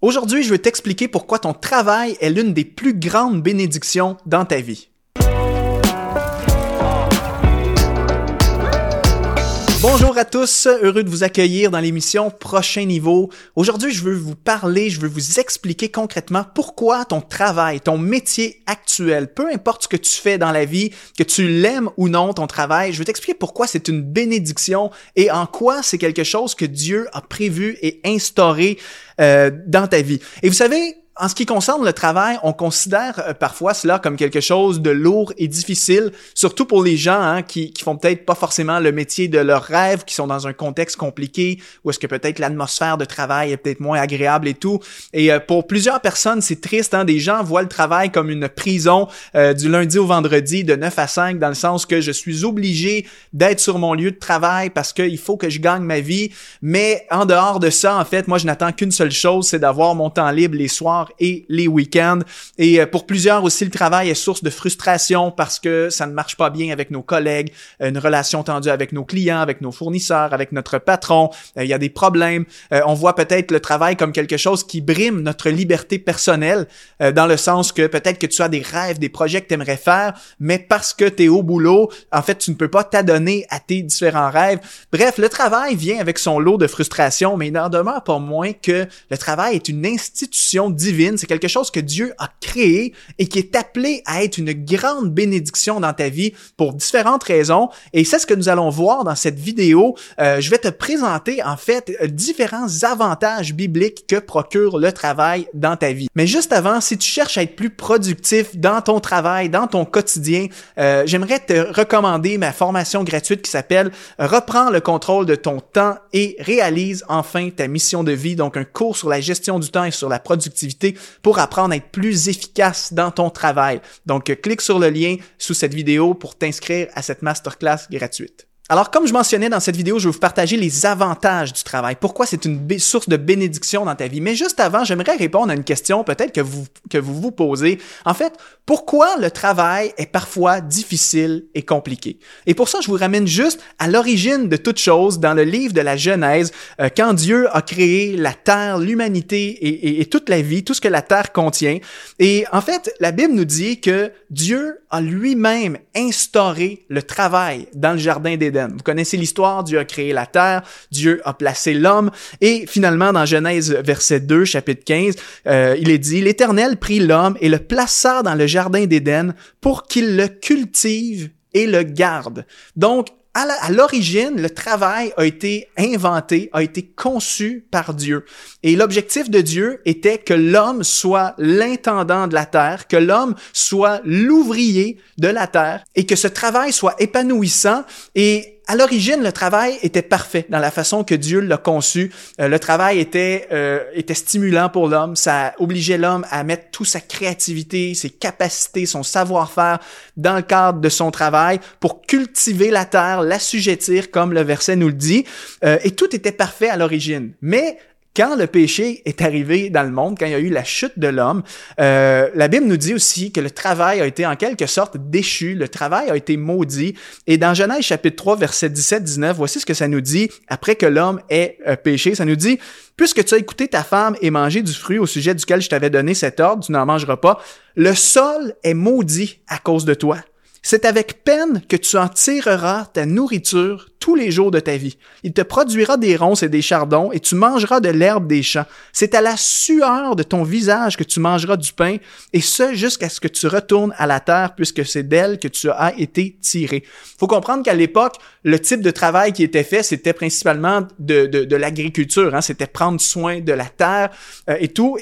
Aujourd'hui, je veux t'expliquer pourquoi ton travail est l'une des plus grandes bénédictions dans ta vie. Bonjour à tous, heureux de vous accueillir dans l'émission Prochain Niveau. Aujourd'hui, je veux vous parler, je veux vous expliquer concrètement pourquoi ton travail, ton métier actuel, peu importe ce que tu fais dans la vie, que tu l'aimes ou non, ton travail, je veux t'expliquer pourquoi c'est une bénédiction et en quoi c'est quelque chose que Dieu a prévu et instauré euh, dans ta vie. Et vous savez, en ce qui concerne le travail, on considère euh, parfois cela comme quelque chose de lourd et difficile, surtout pour les gens hein, qui, qui font peut-être pas forcément le métier de leur rêve, qui sont dans un contexte compliqué, ou est-ce que peut-être l'atmosphère de travail est peut-être moins agréable et tout. Et euh, pour plusieurs personnes, c'est triste. Hein, des gens voient le travail comme une prison euh, du lundi au vendredi de 9 à 5, dans le sens que je suis obligé d'être sur mon lieu de travail parce qu'il faut que je gagne ma vie. Mais en dehors de ça, en fait, moi, je n'attends qu'une seule chose, c'est d'avoir mon temps libre les soirs et les week-ends. Et euh, pour plusieurs aussi, le travail est source de frustration parce que ça ne marche pas bien avec nos collègues, une relation tendue avec nos clients, avec nos fournisseurs, avec notre patron. Euh, il y a des problèmes. Euh, on voit peut-être le travail comme quelque chose qui brime notre liberté personnelle, dans le sens que peut-être que tu as des rêves, des projets que tu aimerais faire, mais parce que tu es au boulot, en fait, tu ne peux pas t'adonner à tes différents rêves. Bref, le travail vient avec son lot de frustration, mais il n'en demeure pas moins que le travail est une institution divine c'est quelque chose que Dieu a créé et qui est appelé à être une grande bénédiction dans ta vie pour différentes raisons. Et c'est ce que nous allons voir dans cette vidéo. Euh, je vais te présenter en fait différents avantages bibliques que procure le travail dans ta vie. Mais juste avant, si tu cherches à être plus productif dans ton travail, dans ton quotidien, euh, j'aimerais te recommander ma formation gratuite qui s'appelle Reprends le contrôle de ton temps et réalise enfin ta mission de vie. Donc un cours sur la gestion du temps et sur la productivité pour apprendre à être plus efficace dans ton travail. Donc, clique sur le lien sous cette vidéo pour t'inscrire à cette masterclass gratuite. Alors, comme je mentionnais dans cette vidéo, je vais vous partager les avantages du travail. Pourquoi c'est une source de bénédiction dans ta vie? Mais juste avant, j'aimerais répondre à une question peut-être que vous, que vous vous posez. En fait, pourquoi le travail est parfois difficile et compliqué? Et pour ça, je vous ramène juste à l'origine de toute chose dans le livre de la Genèse, euh, quand Dieu a créé la terre, l'humanité et, toute la vie, tout ce que la terre contient. Et en fait, la Bible nous dit que Dieu a lui-même instauré le travail dans le jardin d'Éden. Vous connaissez l'histoire, Dieu a créé la terre, Dieu a placé l'homme, et finalement dans Genèse verset 2, chapitre 15, euh, il est dit, l'Éternel prit l'homme et le plaça dans le jardin d'Éden pour qu'il le cultive et le garde. Donc, à l'origine, le travail a été inventé, a été conçu par Dieu. Et l'objectif de Dieu était que l'homme soit l'intendant de la terre, que l'homme soit l'ouvrier de la terre et que ce travail soit épanouissant et à l'origine, le travail était parfait dans la façon que Dieu l'a conçu. Euh, le travail était euh, était stimulant pour l'homme. Ça obligeait l'homme à mettre toute sa créativité, ses capacités, son savoir-faire dans le cadre de son travail pour cultiver la terre, l'assujettir, comme le verset nous le dit. Euh, et tout était parfait à l'origine. Mais quand le péché est arrivé dans le monde, quand il y a eu la chute de l'homme, euh, la Bible nous dit aussi que le travail a été en quelque sorte déchu, le travail a été maudit. Et dans Genèse chapitre 3, verset 17-19, voici ce que ça nous dit après que l'homme ait euh, péché. Ça nous dit, puisque tu as écouté ta femme et mangé du fruit au sujet duquel je t'avais donné cet ordre, tu n'en mangeras pas, le sol est maudit à cause de toi. C'est avec peine que tu en tireras ta nourriture tous les jours de ta vie. Il te produira des ronces et des chardons, et tu mangeras de l'herbe des champs. C'est à la sueur de ton visage que tu mangeras du pain, et ce jusqu'à ce que tu retournes à la terre, puisque c'est d'elle que tu as été tiré. Faut comprendre qu'à l'époque, le type de travail qui était fait, c'était principalement de, l'agriculture. Hein? C'était prendre soin de la terre euh, et tout.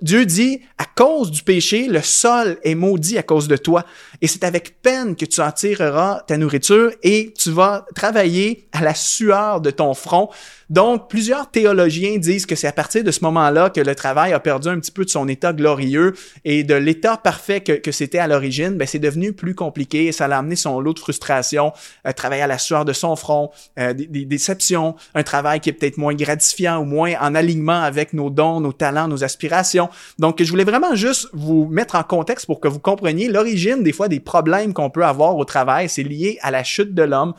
Dieu dit, à cause du péché, le sol est maudit à cause de toi. Et c'est avec peine que tu en tireras ta nourriture et tu vas travailler à la sueur de ton front donc, plusieurs théologiens disent que c'est à partir de ce moment-là que le travail a perdu un petit peu de son état glorieux et de l'état parfait que, c'était à l'origine, ben, c'est devenu plus compliqué et ça l'a amené son lot de frustration, euh, travailler à la sueur de son front, euh, des, déceptions, un travail qui est peut-être moins gratifiant ou moins en alignement avec nos dons, nos talents, nos aspirations. Donc, je voulais vraiment juste vous mettre en contexte pour que vous compreniez l'origine des fois des problèmes qu'on peut avoir au travail. C'est lié à la chute de l'homme.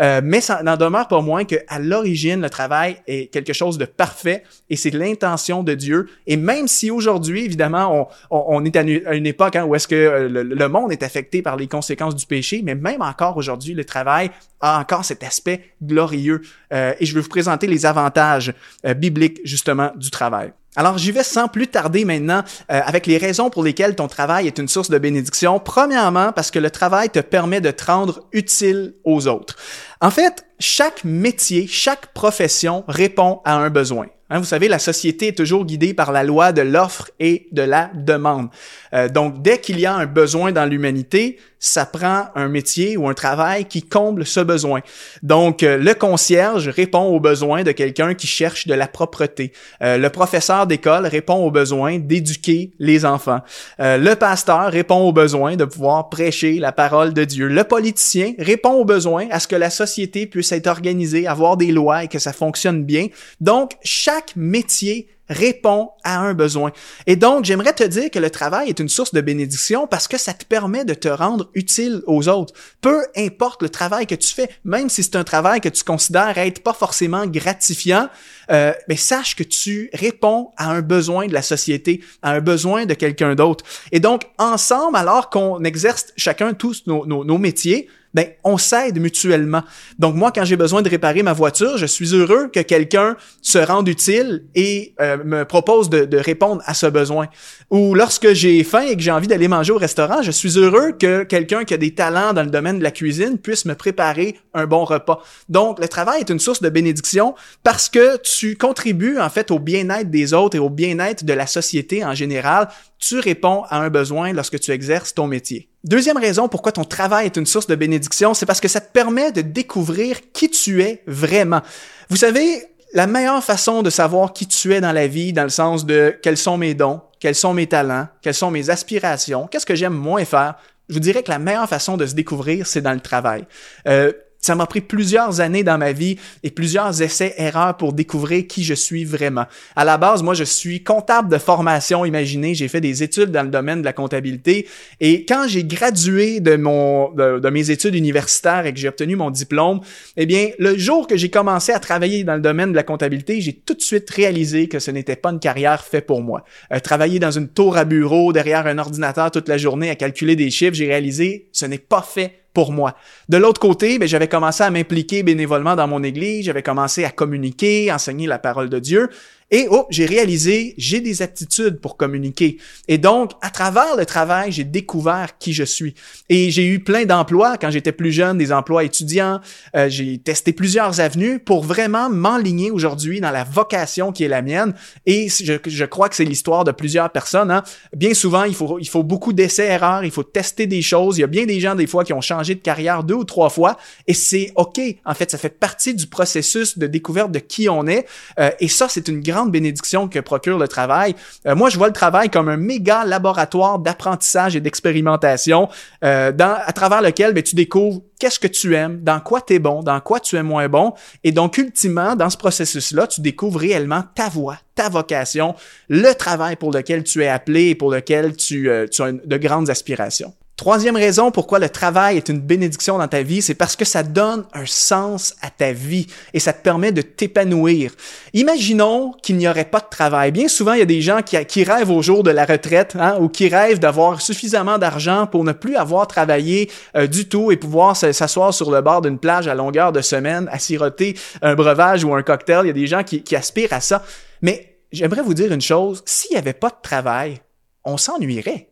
Euh, mais ça n'en demeure pas moins qu'à l'origine, le travail est quelque chose de parfait et c'est l'intention de Dieu. Et même si aujourd'hui, évidemment, on, on, est à une, époque hein, où est-ce que euh, le, monde est affecté par les conséquences du péché, mais même encore aujourd'hui, le travail a encore cet aspect glorieux. Euh, et je vais vous présenter les avantages bibliques justement du travail. Alors j'y vais sans plus tarder maintenant avec les raisons pour lesquelles ton travail est une source de bénédiction. Premièrement, parce que le travail te permet de te rendre utile aux autres. En fait, chaque métier, chaque profession répond à un besoin. Hein, vous savez, la société est toujours guidée par la loi de l'offre et de la demande. Euh, donc, dès qu'il y a un besoin dans l'humanité, ça prend un métier ou un travail qui comble ce besoin. Donc, euh, le concierge répond aux besoins de quelqu'un qui cherche de la propreté. Euh, le professeur d'école répond aux besoins d'éduquer les enfants. le pasteur répond aux besoins de pouvoir prêcher la parole de Dieu. Le politicien répond aux besoins à ce que la société puisse être organisée, avoir des lois et que ça fonctionne bien. Donc, chaque métier répond à un besoin. Et donc, j'aimerais te dire que le travail est une source de bénédiction parce que ça te permet de te rendre utile aux autres. Peu importe le travail que tu fais, même si c'est un travail que tu considères être pas forcément gratifiant, euh, mais sache que tu réponds à un besoin de la société, à un besoin de quelqu'un d'autre. Et donc, ensemble, alors qu'on exerce chacun tous nos, métiers, ben on s'aide mutuellement. Donc moi, quand j'ai besoin de réparer ma voiture, je suis heureux que quelqu'un se rende utile et euh, me propose de, de, répondre à ce besoin. Ou lorsque j'ai faim et que j'ai envie d'aller manger au restaurant, je suis heureux que quelqu'un qui a des talents dans le domaine de la cuisine puisse me préparer un bon repas. Donc le travail est une source de bénédiction parce que tu contribues en fait au bien-être des autres et au bien-être de la société en général. Tu réponds à un besoin lorsque tu exerces ton métier. Deuxième raison pourquoi ton travail est une source de bénédiction, c'est parce que ça te permet de découvrir qui tu es vraiment. Vous savez, la meilleure façon de savoir qui tu es dans la vie, dans le sens de quels sont mes dons, quels sont mes talents, quelles sont mes aspirations, qu'est-ce que j'aime moins faire, je vous dirais que la meilleure façon de se découvrir, c'est dans le travail. Euh, ça m'a pris plusieurs années dans ma vie et plusieurs essais-erreurs pour découvrir qui je suis vraiment. À la base, moi, je suis comptable de formation. Imaginez, j'ai fait des études dans le domaine de la comptabilité. Et quand j'ai gradué de mon de, mes études universitaires et que j'ai obtenu mon diplôme, eh bien, le jour que j'ai commencé à travailler dans le domaine de la comptabilité, j'ai tout de suite réalisé que ce n'était pas une carrière faite pour moi. Euh, travailler dans une tour à bureau derrière un ordinateur toute la journée à calculer des chiffres, j'ai réalisé ce n'est pas fait pour moi. De l'autre côté, ben, j'avais commencé à m'impliquer bénévolement dans mon église, j'avais commencé à communiquer, enseigner la parole de Dieu. Et oh, j'ai réalisé, j'ai des aptitudes pour communiquer. Et donc, à travers le travail, j'ai découvert qui je suis. Et j'ai eu plein d'emplois quand j'étais plus jeune, des emplois étudiants. Euh, j'ai testé plusieurs avenues pour vraiment m'enligner aujourd'hui dans la vocation qui est la mienne. Et je, je crois que c'est l'histoire de plusieurs personnes. Hein. Bien souvent, il faut, il faut beaucoup d'essais-erreurs, il faut tester des choses. Il y a bien des gens, des fois, qui ont changé de carrière deux ou trois fois. Et c'est OK. En fait, ça fait partie du processus de découverte de qui on est. Euh, et ça, c'est une grande bénédiction que procure le travail. Euh, moi, je vois le travail comme un méga laboratoire d'apprentissage et d'expérimentation euh, à travers lequel ben, tu découvres qu'est-ce que tu aimes, dans quoi tu es bon, dans quoi tu es moins bon. Et donc, ultimement, dans ce processus-là, tu découvres réellement ta voix, ta vocation, le travail pour lequel tu es appelé et pour lequel tu, euh, tu as de grandes aspirations. Troisième raison pourquoi le travail est une bénédiction dans ta vie, c'est parce que ça donne un sens à ta vie et ça te permet de t'épanouir. Imaginons qu'il n'y aurait pas de travail. Bien souvent, il y a des gens qui, rêvent au jour de la retraite hein, ou qui rêvent d'avoir suffisamment d'argent pour ne plus avoir travaillé euh, du tout et pouvoir s'asseoir sur le bord d'une plage à longueur de semaine à siroter un breuvage ou un cocktail. Il y a des gens qui, qui aspirent à ça. Mais j'aimerais vous dire une chose, s'il n'y avait pas de travail, on s'ennuierait.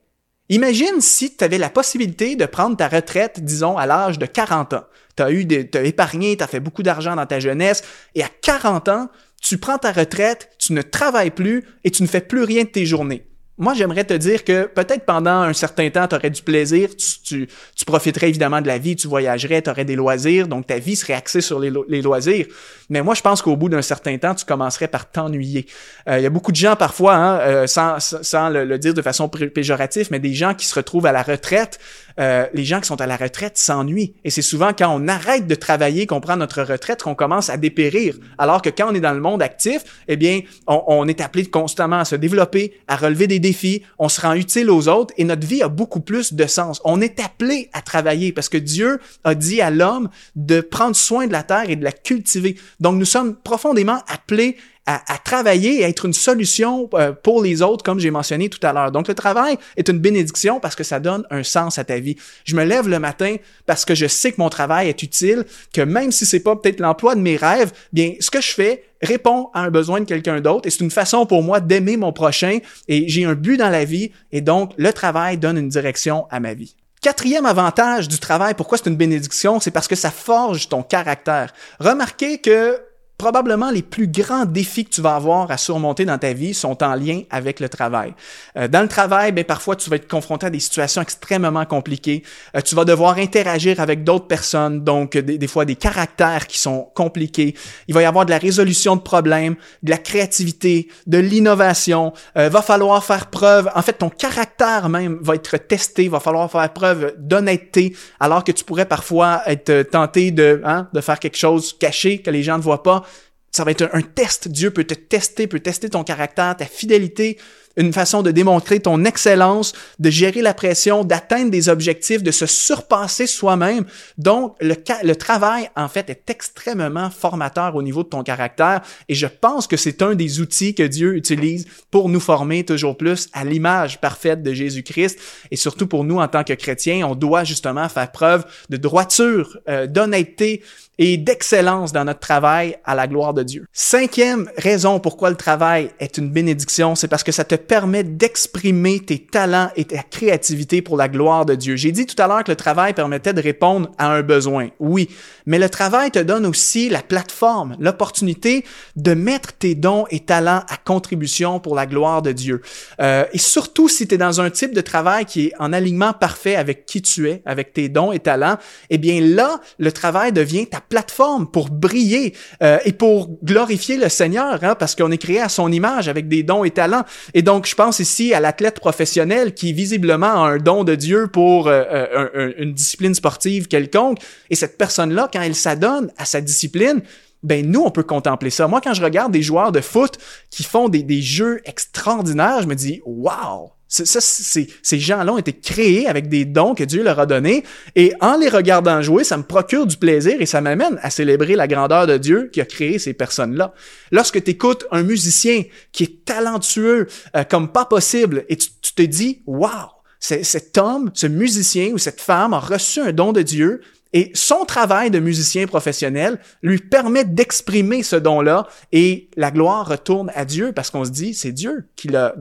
Imagine si tu avais la possibilité de prendre ta retraite, disons, à l'âge de 40 ans. Tu as eu des, as épargné, tu as fait beaucoup d'argent dans ta jeunesse, et à 40 ans, tu prends ta retraite, tu ne travailles plus et tu ne fais plus rien de tes journées moi, j'aimerais te dire que peut-être pendant un certain temps, tu aurais du plaisir, tu, profiterais évidemment de la vie, tu voyagerais, tu aurais des loisirs, donc ta vie serait axée sur les, loisirs. Mais moi, je pense qu'au bout d'un certain temps, tu commencerais par t'ennuyer. Euh, il y a beaucoup de gens parfois, hein, euh, sans, sans le, dire de façon péjorative, mais des gens qui se retrouvent à la retraite euh, les gens qui sont à la retraite s'ennuient. Et c'est souvent quand on arrête de travailler, qu'on prend notre retraite, qu'on commence à dépérir. Alors que quand on est dans le monde actif, eh bien, on, on est appelé constamment à se développer, à relever des défis, on se rend utile aux autres et notre vie a beaucoup plus de sens. On est appelé à travailler parce que Dieu a dit à l'homme de prendre soin de la terre et de la cultiver. Donc nous sommes profondément appelés à, travailler et à être une solution euh, pour les autres, comme j'ai mentionné tout à l'heure. Donc, le travail est une bénédiction parce que ça donne un sens à ta vie. Je me lève le matin parce que je sais que mon travail est utile, que même si c'est pas peut-être l'emploi de mes rêves, bien, ce que je fais répond à un besoin de quelqu'un d'autre et c'est une façon pour moi d'aimer mon prochain et j'ai un but dans la vie et donc le travail donne une direction à ma vie. Quatrième avantage du travail, pourquoi c'est une bénédiction, c'est parce que ça forge ton caractère. Remarquez que probablement les plus grands défis que tu vas avoir à surmonter dans ta vie sont en lien avec le travail. Euh, dans le travail, ben, parfois tu vas être confronté à des situations extrêmement compliquées. Euh, tu vas devoir interagir avec d'autres personnes, donc des, des, fois des caractères qui sont compliqués. Il va y avoir de la résolution de problèmes, de la créativité, de l'innovation. Euh, va falloir faire preuve, en fait ton caractère même va être testé, va falloir faire preuve d'honnêteté, alors que tu pourrais parfois être tenté de, hein, de faire quelque chose caché que les gens ne voient pas ça va être un, test. Dieu peut te tester, peut tester ton caractère, ta fidélité, une façon de démontrer ton excellence, de gérer la pression, d'atteindre des objectifs, de se surpasser soi-même. Donc, le, travail, en fait, est extrêmement formateur au niveau de ton caractère et je pense que c'est un des outils que Dieu utilise pour nous former toujours plus à l'image parfaite de Jésus-Christ et surtout pour nous en tant que chrétiens, on doit justement faire preuve de droiture, euh, d'honnêteté, et d'excellence dans notre travail à la gloire de Dieu. Cinquième raison pourquoi le travail est une bénédiction, c'est parce que ça te permet d'exprimer tes talents et ta créativité pour la gloire de Dieu. J'ai dit tout à l'heure que le travail permettait de répondre à un besoin. Oui, mais le travail te donne aussi la plateforme, l'opportunité de mettre tes dons et talents à contribution pour la gloire de Dieu. Euh, et surtout si tu es dans un type de travail qui est en alignement parfait avec qui tu es, avec tes dons et talents, eh bien là, le travail devient ta plateforme pour briller euh, et pour glorifier le Seigneur, hein, parce qu'on est créé à son image avec des dons et talents. Et je pense ici à l'athlète professionnel qui visiblement a un don de Dieu pour euh, euh, une discipline sportive quelconque. Et cette personne-là, quand elle s'adonne à sa discipline, ben nous, on peut contempler ça. Moi, quand je regarde des joueurs de foot qui font des, des jeux extraordinaires, je me dis, wow, ça, ces gens-là ont été créés avec des dons que Dieu leur a donnés. Et en les regardant jouer, ça me procure du plaisir et ça m'amène à célébrer la grandeur de Dieu qui a créé ces personnes-là. Lorsque tu écoutes un musicien qui est talentueux euh, comme pas possible et tu, tu te dis, wow, cet homme, ce musicien ou cette femme a reçu un don de Dieu et son travail de musicien professionnel lui permet d'exprimer ce don-là et la gloire retourne à Dieu parce qu'on se dit, c'est Dieu qui, a,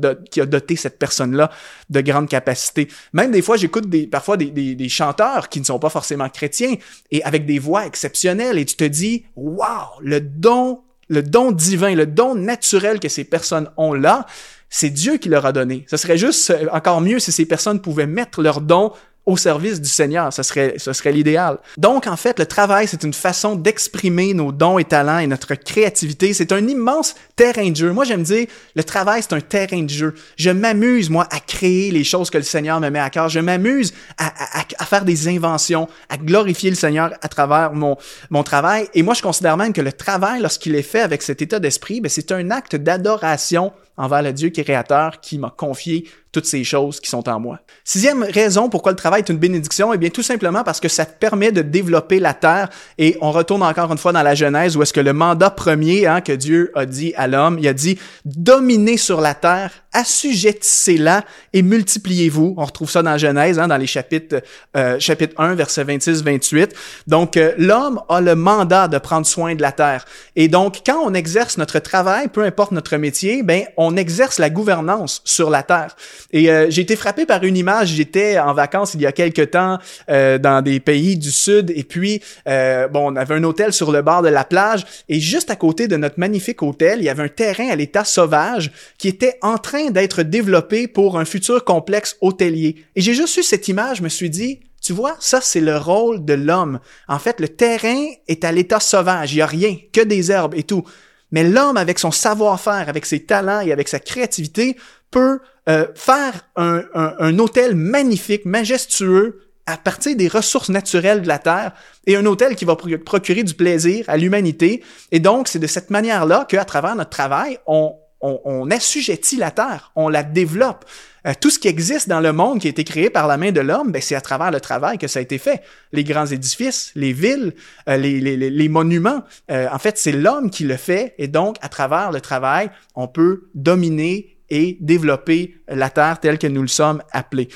doté cette personne-là de grandes capacités. Même des fois, j'écoute des, parfois des, chanteurs qui ne sont pas forcément chrétiens et avec des voix exceptionnelles et tu te dis, wow, le don, le don divin, le don naturel que ces personnes ont là, c'est Dieu qui leur a donné. Ce serait juste encore mieux si ces personnes pouvaient mettre leur don au service du Seigneur. Ce serait, ce serait l'idéal. Donc, en fait, le travail, c'est une façon d'exprimer nos dons et talents et notre créativité. C'est un immense terrain de jeu. Moi, j'aime dire, le travail, c'est un terrain de jeu. Je m'amuse, moi, à créer les choses que le Seigneur me met à cœur. Je m'amuse à, à, à, faire des inventions, à glorifier le Seigneur à travers mon, mon travail. Et moi, je considère même que le travail, lorsqu'il est fait avec cet état d'esprit, ben, c'est un acte d'adoration envers le Dieu créateur qui m'a confié toutes ces choses qui sont en moi. Sixième raison pourquoi le travail est une bénédiction, eh bien tout simplement parce que ça permet de développer la terre et on retourne encore une fois dans la Genèse où est-ce que le mandat premier hein, que Dieu a dit à l'homme, il a dit dominez sur la terre, assujettissez-la et multipliez-vous. On retrouve ça dans Genèse, hein, dans les chapitres euh, chapitre 1 verset 26-28. Donc euh, l'homme a le mandat de prendre soin de la terre et donc quand on exerce notre travail, peu importe notre métier, ben on exerce la gouvernance sur la terre. Et euh, j'ai été frappé par une image. J'étais en vacances il y a quelque temps euh, dans des pays du sud et puis euh, bon, on avait un hôtel sur le bord de la plage et juste à côté de notre magnifique hôtel, il y avait un terrain à l'état sauvage qui était en train d'être développé pour un futur complexe hôtelier. Et j'ai juste eu cette image, je me suis dit, tu vois, ça c'est le rôle de l'homme. En fait, le terrain est à l'état sauvage, il y a rien, que des herbes et tout. Mais l'homme, avec son savoir-faire, avec ses talents et avec sa créativité, peut euh, faire un, un, hôtel magnifique, majestueux, à partir des ressources naturelles de la Terre et un hôtel qui va procurer du plaisir à l'humanité. Et donc, c'est de cette manière-là qu'à travers notre travail, on, on, on, assujettit la Terre, on la développe. Euh, tout ce qui existe dans le monde qui a été créé par la main de l'homme, ben, c'est à travers le travail que ça a été fait. Les grands édifices, les villes, euh, les, les, les, monuments, euh, en fait, c'est l'homme qui le fait et donc, à travers le travail, on peut dominer et développer la terre telle que nous le sommes appelés.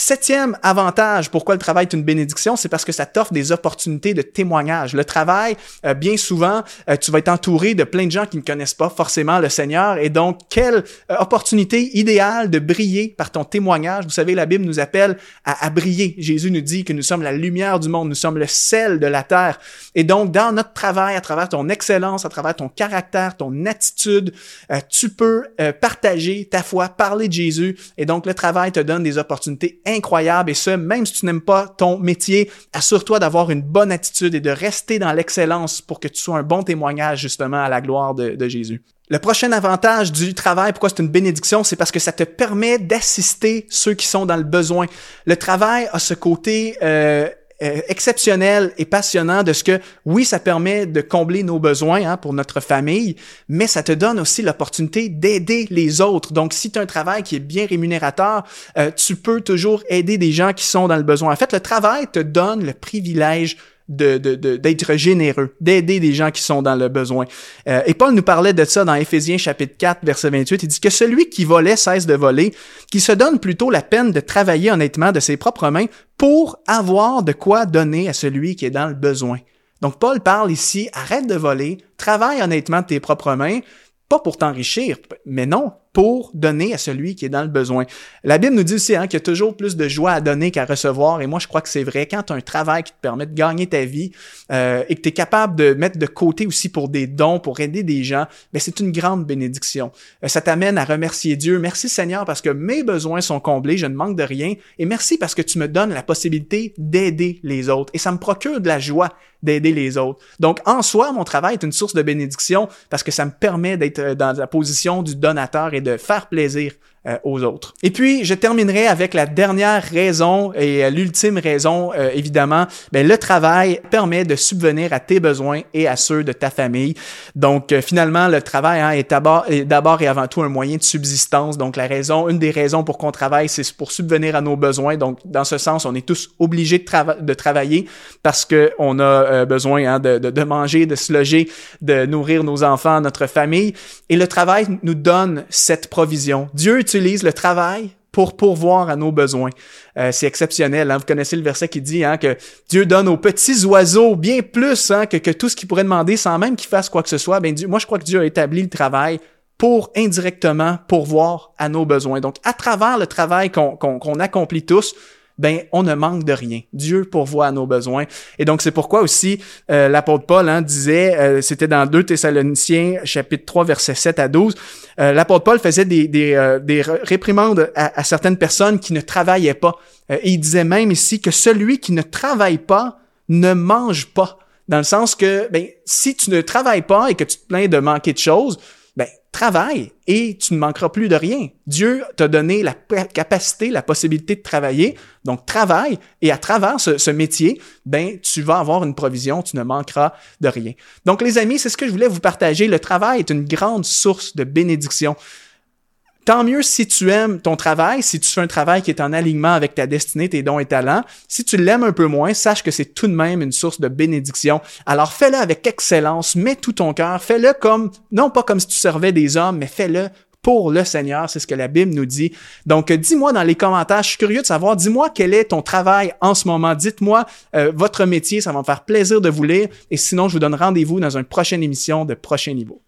Septième avantage, pourquoi le travail est une bénédiction, c'est parce que ça t'offre des opportunités de témoignage. Le travail, euh, bien souvent, euh, tu vas être entouré de plein de gens qui ne connaissent pas forcément le Seigneur. Et donc, quelle euh, opportunité idéale de briller par ton témoignage. Vous savez, la Bible nous appelle à, à, briller. Jésus nous dit que nous sommes la lumière du monde, nous sommes le sel de la terre. Et donc, dans notre travail, à travers ton excellence, à travers ton caractère, ton attitude, tu peux partager ta foi, parler de Jésus. Et donc, le travail te donne des opportunités incroyable et ce, même si tu n'aimes pas ton métier, assure-toi d'avoir une bonne attitude et de rester dans l'excellence pour que tu sois un bon témoignage justement à la gloire de, Jésus. Le prochain avantage du travail, pourquoi c'est une bénédiction, c'est parce que ça te permet d'assister ceux qui sont dans le besoin. Le travail a ce côté euh, euh, exceptionnel et passionnant de ce que, oui, ça permet de combler nos besoins hein, pour notre famille, mais ça te donne aussi l'opportunité d'aider les autres. Donc, si tu as un travail qui est bien rémunérateur, euh, tu peux toujours aider des gens qui sont dans le besoin. En fait, le travail te donne le privilège de, d'être généreux, d'aider des gens qui sont dans le besoin. Euh, et Paul nous parlait de ça dans Éphésiens chapitre 4, verset 28. Il dit que celui qui volait cesse de voler, qui se donne plutôt la peine de travailler honnêtement de ses propres mains pour avoir de quoi donner à celui qui est dans le besoin. Donc Paul parle ici, arrête de voler, travaille honnêtement de tes propres mains, pas pour t'enrichir, mais non, pour donner à celui qui est dans le besoin. La Bible nous dit aussi hein, qu'il y a toujours plus de joie à donner qu'à recevoir, et moi je crois que c'est vrai. Quand tu as un travail qui te permet de gagner ta vie euh, et que tu es capable de mettre de côté aussi pour des dons, pour aider des gens, ben c'est une grande bénédiction. Euh, ça t'amène à remercier Dieu. Merci Seigneur parce que mes besoins sont comblés, je ne manque de rien, et merci parce que tu me donnes la possibilité d'aider les autres. Et ça me procure de la joie d'aider les autres. Donc en soi, mon travail est une source de bénédiction parce que ça me permet d'être euh, dans la position du donateur et de faire plaisir euh. Et puis, je terminerai avec la dernière raison et euh, l'ultime raison, euh, évidemment. Ben, le travail permet de subvenir à tes besoins et à ceux de ta famille. Donc, finalement, le travail hein, est d'abord et avant tout un moyen de subsistance. Donc, la raison, une des raisons pour qu'on travaille, c'est pour subvenir à nos besoins. Donc, dans ce sens, on est tous obligés de, travailler parce que on a besoin hein, de manger, de se loger, de nourrir nos enfants, notre famille. Et le travail nous donne cette provision. Dieu utilise le travail pour pourvoir à nos besoins. Euh, c'est exceptionnel. Hein? Vous connaissez le verset qui dit hein, que Dieu donne aux petits oiseaux bien plus hein, que, tout ce qu'il pourrait demander sans même qu'ils fassent quoi que ce soit. Ben, Dieu, moi, je crois que Dieu a établi le travail pour indirectement pourvoir à nos besoins. Donc, à travers le travail qu'on accomplit tous, ben on ne manque de rien. Dieu pourvoit à nos besoins. Et donc c'est pourquoi aussi euh, l'apôtre Paul hein, disait, euh, c'était dans 2 Thessaloniciens chapitre 3 verset 7 à 12, euh, l'apôtre Paul faisait des, des, des réprimandes à, à, certaines personnes qui ne travaillaient pas. et il disait même ici que celui qui ne travaille pas ne mange pas. Dans le sens que ben, si tu ne travailles pas et que tu te plains de manquer de choses, ben, travaille et tu ne manqueras plus de rien. Dieu t'a donné la capacité, la possibilité de travailler. Donc, travaille et à travers ce, métier, ben, tu vas avoir une provision, tu ne manqueras de rien. Donc, les amis, c'est ce que je voulais vous partager. Le travail est une grande source de bénédiction. Tant mieux si tu aimes ton travail, si tu fais un travail qui est en alignement avec ta destinée, tes dons et talents. Si tu l'aimes un peu moins, sache que c'est tout de même une source de bénédiction. Alors fais-le avec excellence, mets tout ton cœur, fais-le comme, non pas comme si tu servais des hommes, mais fais-le pour le Seigneur, c'est ce que la Bible nous dit. Donc, dis-moi dans les commentaires, je suis curieux de savoir, dis-moi quel est ton travail en ce moment. Dites-moi euh, votre métier, ça va me faire plaisir de vous lire. Et sinon, je vous donne rendez-vous dans une prochaine émission de Prochain Niveau.